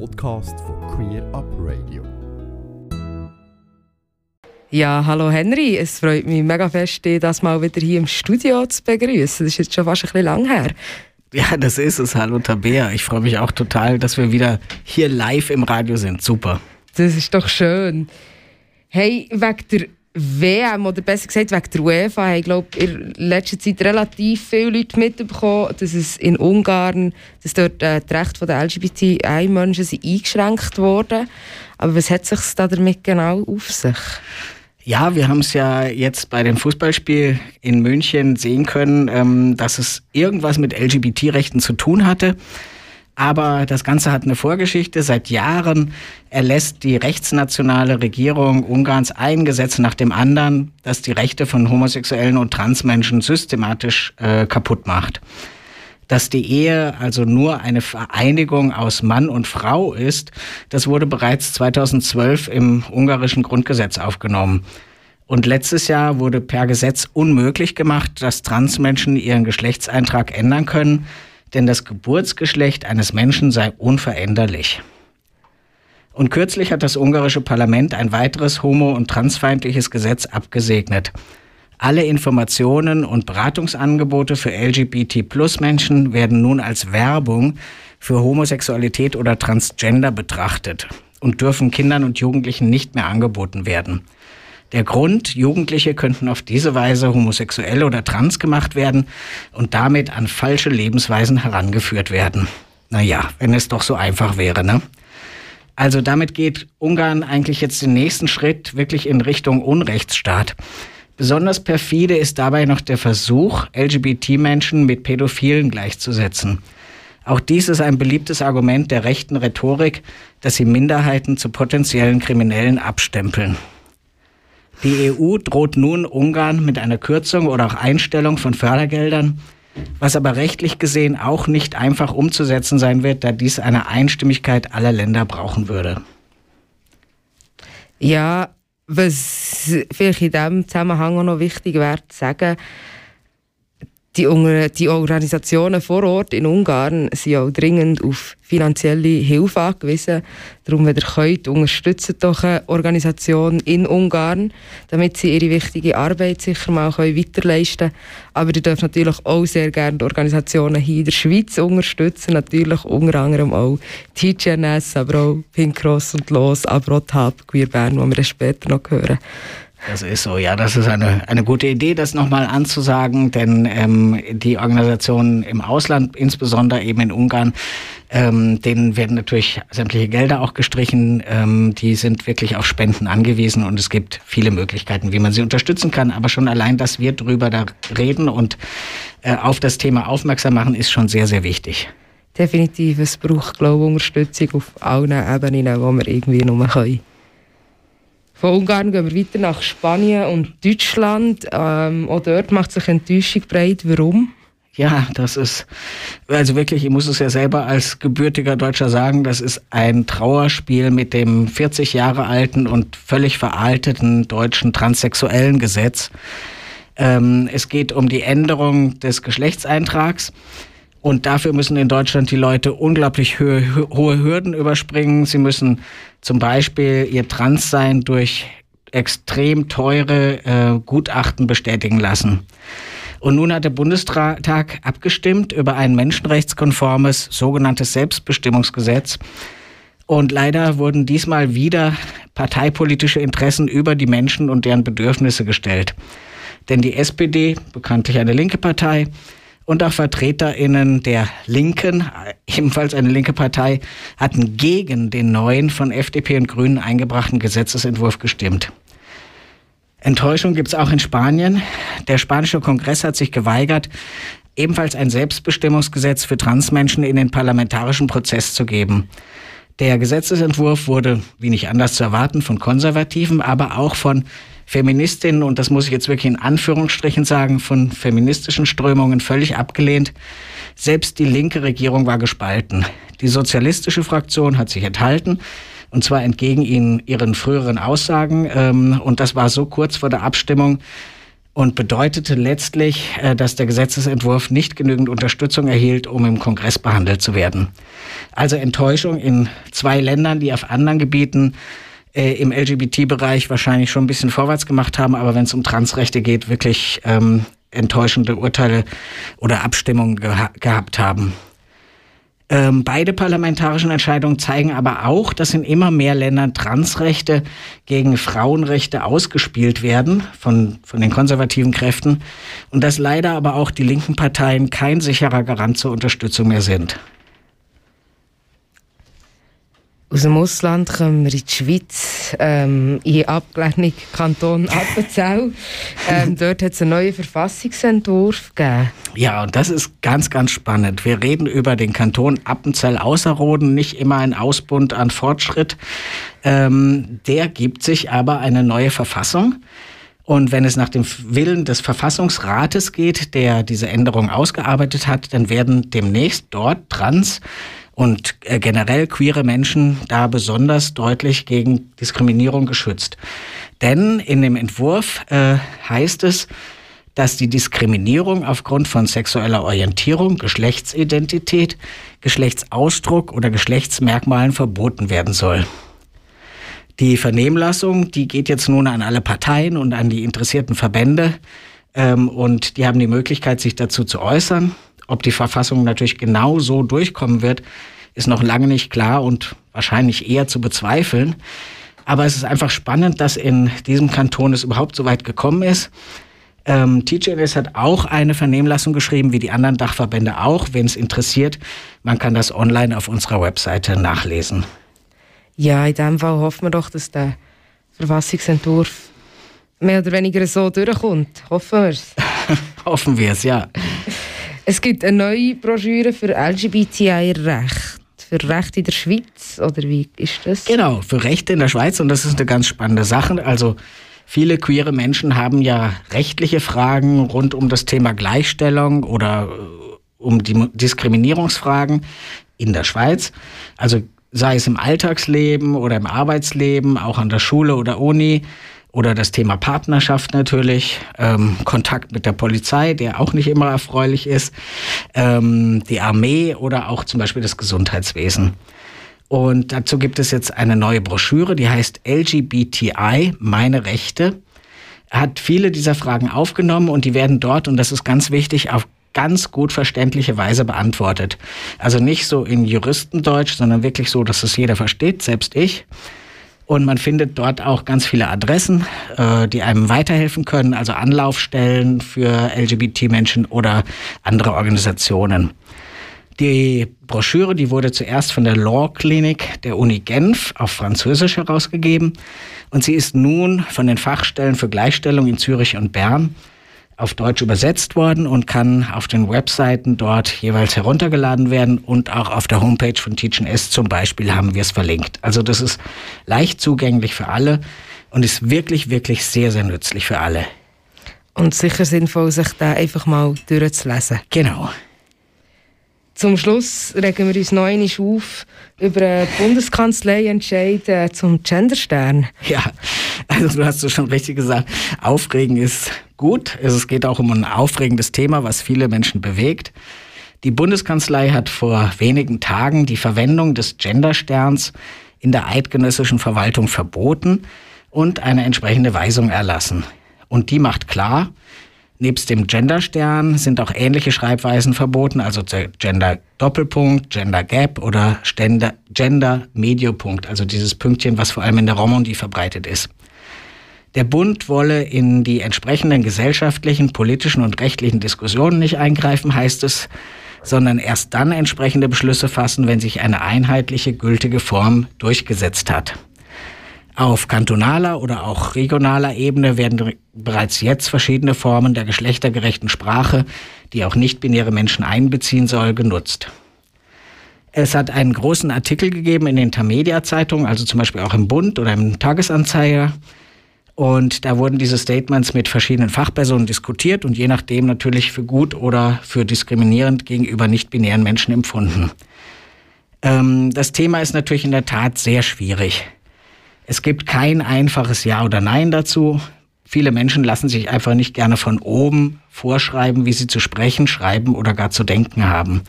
Podcast von Queer Up Radio. Ja, hallo Henry, es freut mich mega fest, dich das mal wieder hier im Studio zu begrüßen. Das ist jetzt schon fast ein bisschen lang her. Ja, das ist es. Hallo Tabea. Ich freue mich auch total, dass wir wieder hier live im Radio sind. Super. Das ist doch schön. Hey, wegen der WM, oder besser gesagt wegen der UEFA, haben, glaube in letzter Zeit relativ viele Leute mitbekommen, dass es in Ungarn, dass dort äh, die Rechte der LGBTI-Menschen eingeschränkt wurden. Aber was hat sich da damit genau auf sich? Ja, wir haben es ja jetzt bei dem Fußballspiel in München sehen können, ähm, dass es irgendwas mit LGBT-Rechten zu tun hatte. Aber das Ganze hat eine Vorgeschichte. Seit Jahren erlässt die rechtsnationale Regierung Ungarns ein Gesetz nach dem anderen, das die Rechte von Homosexuellen und Transmenschen systematisch äh, kaputt macht. Dass die Ehe also nur eine Vereinigung aus Mann und Frau ist, das wurde bereits 2012 im ungarischen Grundgesetz aufgenommen. Und letztes Jahr wurde per Gesetz unmöglich gemacht, dass Transmenschen ihren Geschlechtseintrag ändern können denn das Geburtsgeschlecht eines Menschen sei unveränderlich. Und kürzlich hat das ungarische Parlament ein weiteres homo- und transfeindliches Gesetz abgesegnet. Alle Informationen und Beratungsangebote für LGBT-Plus-Menschen werden nun als Werbung für Homosexualität oder Transgender betrachtet und dürfen Kindern und Jugendlichen nicht mehr angeboten werden. Der Grund, Jugendliche könnten auf diese Weise homosexuell oder trans gemacht werden und damit an falsche Lebensweisen herangeführt werden. Naja, wenn es doch so einfach wäre, ne? Also damit geht Ungarn eigentlich jetzt den nächsten Schritt wirklich in Richtung Unrechtsstaat. Besonders perfide ist dabei noch der Versuch, LGBT-Menschen mit Pädophilen gleichzusetzen. Auch dies ist ein beliebtes Argument der rechten Rhetorik, dass sie Minderheiten zu potenziellen Kriminellen abstempeln. Die EU droht nun Ungarn mit einer Kürzung oder auch Einstellung von Fördergeldern, was aber rechtlich gesehen auch nicht einfach umzusetzen sein wird, da dies eine Einstimmigkeit aller Länder brauchen würde. Ja, was vielleicht in diesem Zusammenhang auch noch wichtig wäre zu sagen, die, die Organisationen vor Ort in Ungarn sind auch dringend auf finanzielle Hilfe angewiesen. Darum, wenn ihr könnt, unterstützt doch eine Organisation in Ungarn, damit sie ihre wichtige Arbeit sicher mal weiterleisten können. Aber ihr dürft natürlich auch sehr gerne die Organisationen hier in der Schweiz unterstützen. Natürlich unter anderem auch TGNS, aber auch Pink Cross und Los, aber auch TAP Queer Bern, die wir später noch hören. Das ist so, ja, das ist eine, eine gute Idee, das nochmal anzusagen, denn ähm, die Organisationen im Ausland, insbesondere eben in Ungarn, ähm, denen werden natürlich sämtliche Gelder auch gestrichen. Ähm, die sind wirklich auf Spenden angewiesen und es gibt viele Möglichkeiten, wie man sie unterstützen kann. Aber schon allein, dass wir drüber da reden und äh, auf das Thema aufmerksam machen, ist schon sehr, sehr wichtig. Definitiv, es braucht, glaube ich, Unterstützung auf allen Ebenen, wo wir irgendwie nur können. Von Ungarn gehen wir weiter nach Spanien und Deutschland. Ähm, auch dort macht sich Enttäuschung breit. Warum? Ja, das ist, also wirklich, ich muss es ja selber als gebürtiger Deutscher sagen, das ist ein Trauerspiel mit dem 40 Jahre alten und völlig veralteten deutschen transsexuellen Gesetz. Ähm, es geht um die Änderung des Geschlechtseintrags. Und dafür müssen in Deutschland die Leute unglaublich hohe, hohe Hürden überspringen. Sie müssen zum Beispiel ihr Transsein durch extrem teure äh, Gutachten bestätigen lassen. Und nun hat der Bundestag abgestimmt über ein menschenrechtskonformes sogenanntes Selbstbestimmungsgesetz. Und leider wurden diesmal wieder parteipolitische Interessen über die Menschen und deren Bedürfnisse gestellt. Denn die SPD, bekanntlich eine linke Partei, und auch VertreterInnen der Linken, ebenfalls eine linke Partei, hatten gegen den neuen von FDP und Grünen eingebrachten Gesetzesentwurf gestimmt. Enttäuschung gibt es auch in Spanien. Der spanische Kongress hat sich geweigert, ebenfalls ein Selbstbestimmungsgesetz für Transmenschen in den parlamentarischen Prozess zu geben. Der Gesetzesentwurf wurde, wie nicht anders zu erwarten, von Konservativen, aber auch von Feministinnen, und das muss ich jetzt wirklich in Anführungsstrichen sagen, von feministischen Strömungen völlig abgelehnt. Selbst die linke Regierung war gespalten. Die sozialistische Fraktion hat sich enthalten, und zwar entgegen ihnen, ihren früheren Aussagen. Ähm, und das war so kurz vor der Abstimmung, und bedeutete letztlich, äh, dass der Gesetzesentwurf nicht genügend Unterstützung erhielt, um im Kongress behandelt zu werden. Also Enttäuschung in zwei Ländern, die auf anderen Gebieten äh, im LGBT-Bereich wahrscheinlich schon ein bisschen vorwärts gemacht haben, aber wenn es um Transrechte geht, wirklich ähm, enttäuschende Urteile oder Abstimmungen geha gehabt haben. Ähm, beide parlamentarischen Entscheidungen zeigen aber auch, dass in immer mehr Ländern Transrechte gegen Frauenrechte ausgespielt werden von, von den konservativen Kräften und dass leider aber auch die linken Parteien kein sicherer Garant zur Unterstützung mehr sind. Aus dem Ausland kommen wir in die Schweiz, ähm, in abgelegenen Kanton Appenzell. Ähm, dort hat es einen neuen Verfassungsentwurf gegeben. Ja, und das ist ganz, ganz spannend. Wir reden über den Kanton Appenzell-Außerrhoden, nicht immer ein Ausbund an Fortschritt. Ähm, der gibt sich aber eine neue Verfassung. Und wenn es nach dem Willen des Verfassungsrates geht, der diese Änderung ausgearbeitet hat, dann werden demnächst dort Trans- und äh, generell queere Menschen da besonders deutlich gegen Diskriminierung geschützt. Denn in dem Entwurf äh, heißt es, dass die Diskriminierung aufgrund von sexueller Orientierung, Geschlechtsidentität, Geschlechtsausdruck oder Geschlechtsmerkmalen verboten werden soll. Die Vernehmlassung, die geht jetzt nun an alle Parteien und an die interessierten Verbände ähm, und die haben die Möglichkeit, sich dazu zu äußern. Ob die Verfassung natürlich genau so durchkommen wird, ist noch lange nicht klar und wahrscheinlich eher zu bezweifeln. Aber es ist einfach spannend, dass in diesem Kanton es überhaupt so weit gekommen ist. Ähm, TGNS hat auch eine Vernehmlassung geschrieben, wie die anderen Dachverbände auch. Wenn es interessiert, man kann das online auf unserer Webseite nachlesen. Ja, in dem Fall hoffen wir doch, dass der Verfassungsentwurf mehr oder weniger so durchkommt. Hoffen wir es. hoffen wir es, ja. Es gibt eine neue Broschüre für LGBTI-Recht. Für Recht in der Schweiz, oder wie ist das? Genau, für Rechte in der Schweiz und das ist eine ganz spannende Sache. Also viele queere Menschen haben ja rechtliche Fragen rund um das Thema Gleichstellung oder äh, um die Diskriminierungsfragen in der Schweiz. Also sei es im Alltagsleben oder im Arbeitsleben, auch an der Schule oder Uni oder das Thema Partnerschaft natürlich, ähm, Kontakt mit der Polizei, der auch nicht immer erfreulich ist, ähm, die Armee oder auch zum Beispiel das Gesundheitswesen. Und dazu gibt es jetzt eine neue Broschüre, die heißt LGBTI, meine Rechte. Hat viele dieser Fragen aufgenommen und die werden dort, und das ist ganz wichtig, auf ganz gut verständliche Weise beantwortet. Also nicht so in Juristendeutsch, sondern wirklich so, dass es jeder versteht, selbst ich. Und man findet dort auch ganz viele Adressen, äh, die einem weiterhelfen können, also Anlaufstellen für LGBT-Menschen oder andere Organisationen. Die Broschüre, die wurde zuerst von der Law Clinic der Uni Genf auf Französisch herausgegeben und sie ist nun von den Fachstellen für Gleichstellung in Zürich und Bern auf Deutsch übersetzt worden und kann auf den Webseiten dort jeweils heruntergeladen werden und auch auf der Homepage von Teaching S zum Beispiel haben wir es verlinkt. Also das ist leicht zugänglich für alle und ist wirklich, wirklich sehr, sehr nützlich für alle. Und sicher sinnvoll, sich da einfach mal durchzulesen. Genau. Zum Schluss regen wir uns noch auf über einen Bundeskanzlei-Entscheid äh, zum Genderstern. Ja, also du hast es schon richtig gesagt. Aufregen ist gut. Es geht auch um ein aufregendes Thema, was viele Menschen bewegt. Die Bundeskanzlei hat vor wenigen Tagen die Verwendung des Gendersterns in der eidgenössischen Verwaltung verboten und eine entsprechende Weisung erlassen. Und die macht klar, Nebst dem Genderstern sind auch ähnliche Schreibweisen verboten, also Gender Doppelpunkt, Gender Gap oder Gender, Mediopunkt, also dieses Pünktchen, was vor allem in der Romandie verbreitet ist. Der Bund wolle in die entsprechenden gesellschaftlichen, politischen und rechtlichen Diskussionen nicht eingreifen, heißt es, sondern erst dann entsprechende Beschlüsse fassen, wenn sich eine einheitliche, gültige Form durchgesetzt hat. Auf kantonaler oder auch regionaler Ebene werden bereits jetzt verschiedene Formen der geschlechtergerechten Sprache, die auch nicht-binäre Menschen einbeziehen soll, genutzt. Es hat einen großen Artikel gegeben in den Tamedia-Zeitungen, also zum Beispiel auch im Bund oder im Tagesanzeiger. Und da wurden diese Statements mit verschiedenen Fachpersonen diskutiert und je nachdem natürlich für gut oder für diskriminierend gegenüber nicht-binären Menschen empfunden. Ähm, das Thema ist natürlich in der Tat sehr schwierig. Es gibt kein einfaches Ja oder Nein dazu. Viele Menschen lassen sich einfach nicht gerne von oben vorschreiben, wie sie zu sprechen, schreiben oder gar zu denken haben.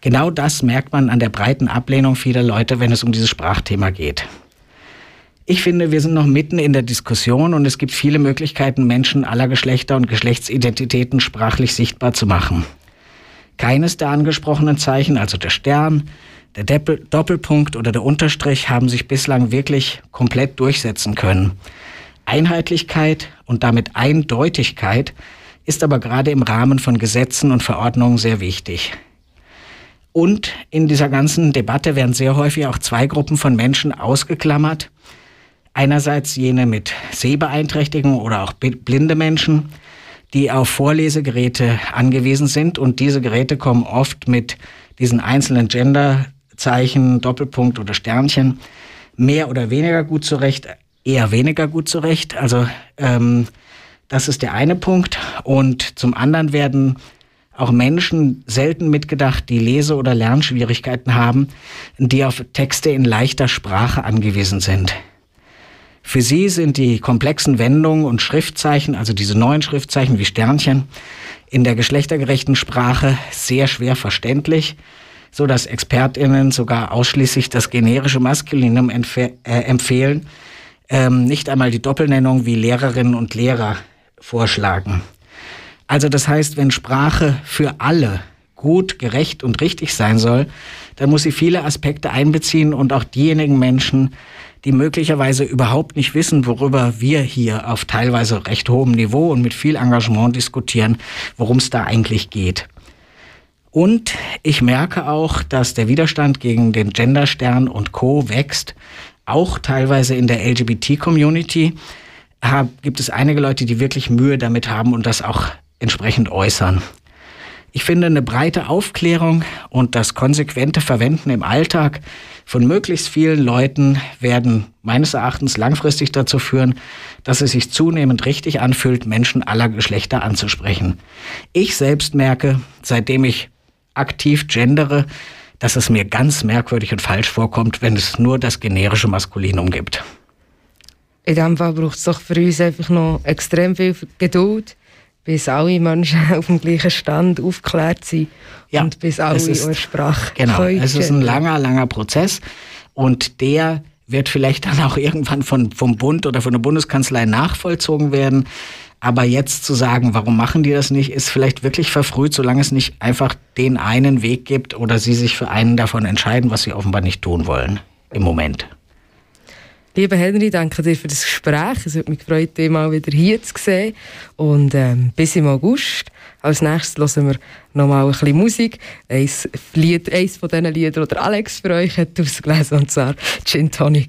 Genau das merkt man an der breiten Ablehnung vieler Leute, wenn es um dieses Sprachthema geht. Ich finde, wir sind noch mitten in der Diskussion und es gibt viele Möglichkeiten, Menschen aller Geschlechter und Geschlechtsidentitäten sprachlich sichtbar zu machen. Keines der angesprochenen Zeichen, also der Stern, der Doppelpunkt oder der Unterstrich, haben sich bislang wirklich komplett durchsetzen können. Einheitlichkeit und damit Eindeutigkeit ist aber gerade im Rahmen von Gesetzen und Verordnungen sehr wichtig. Und in dieser ganzen Debatte werden sehr häufig auch zwei Gruppen von Menschen ausgeklammert, Einerseits jene mit Sehbeeinträchtigung oder auch blinde Menschen, die auf Vorlesegeräte angewiesen sind und diese Geräte kommen oft mit diesen einzelnen Genderzeichen, Doppelpunkt oder Sternchen mehr oder weniger gut zurecht, eher weniger gut zurecht. Also ähm, das ist der eine Punkt. Und zum anderen werden auch Menschen selten mitgedacht, die Lese- oder Lernschwierigkeiten haben, die auf Texte in leichter Sprache angewiesen sind. Für sie sind die komplexen Wendungen und Schriftzeichen, also diese neuen Schriftzeichen wie Sternchen, in der geschlechtergerechten Sprache sehr schwer verständlich, so dass ExpertInnen sogar ausschließlich das generische Maskulinum äh, empfehlen, ähm, nicht einmal die Doppelnennung wie Lehrerinnen und Lehrer vorschlagen. Also das heißt, wenn Sprache für alle gut, gerecht und richtig sein soll, dann muss sie viele Aspekte einbeziehen und auch diejenigen Menschen, die möglicherweise überhaupt nicht wissen, worüber wir hier auf teilweise recht hohem Niveau und mit viel Engagement diskutieren, worum es da eigentlich geht. Und ich merke auch, dass der Widerstand gegen den Genderstern und Co wächst, auch teilweise in der LGBT-Community. Gibt es einige Leute, die wirklich Mühe damit haben und das auch entsprechend äußern. Ich finde eine breite Aufklärung und das konsequente Verwenden im Alltag von möglichst vielen Leuten werden meines Erachtens langfristig dazu führen, dass es sich zunehmend richtig anfühlt, Menschen aller Geschlechter anzusprechen. Ich selbst merke, seitdem ich aktiv gendere, dass es mir ganz merkwürdig und falsch vorkommt, wenn es nur das generische Maskulinum gibt. In dem Fall braucht es doch für uns einfach noch extrem viel Geduld bis alle Menschen auf dem gleichen Stand aufgeklärt sind ja, und bis alle ist, ihre Sprache Genau, es ist ein langer, langer Prozess und der wird vielleicht dann auch irgendwann von, vom Bund oder von der Bundeskanzlei nachvollzogen werden. Aber jetzt zu sagen, warum machen die das nicht, ist vielleicht wirklich verfrüht, solange es nicht einfach den einen Weg gibt oder sie sich für einen davon entscheiden, was sie offenbar nicht tun wollen im Moment. Lieber Henry, danke dir für das Gespräch. Es hat mich gefreut, dich mal wieder hier zu sehen. Und ähm, bis im August. Als nächstes hören wir noch mal ein bisschen Musik. Eins, Lied, eins von diesen Liedern, die Alex für euch hat ausgelesen, und zwar Gin Tonic.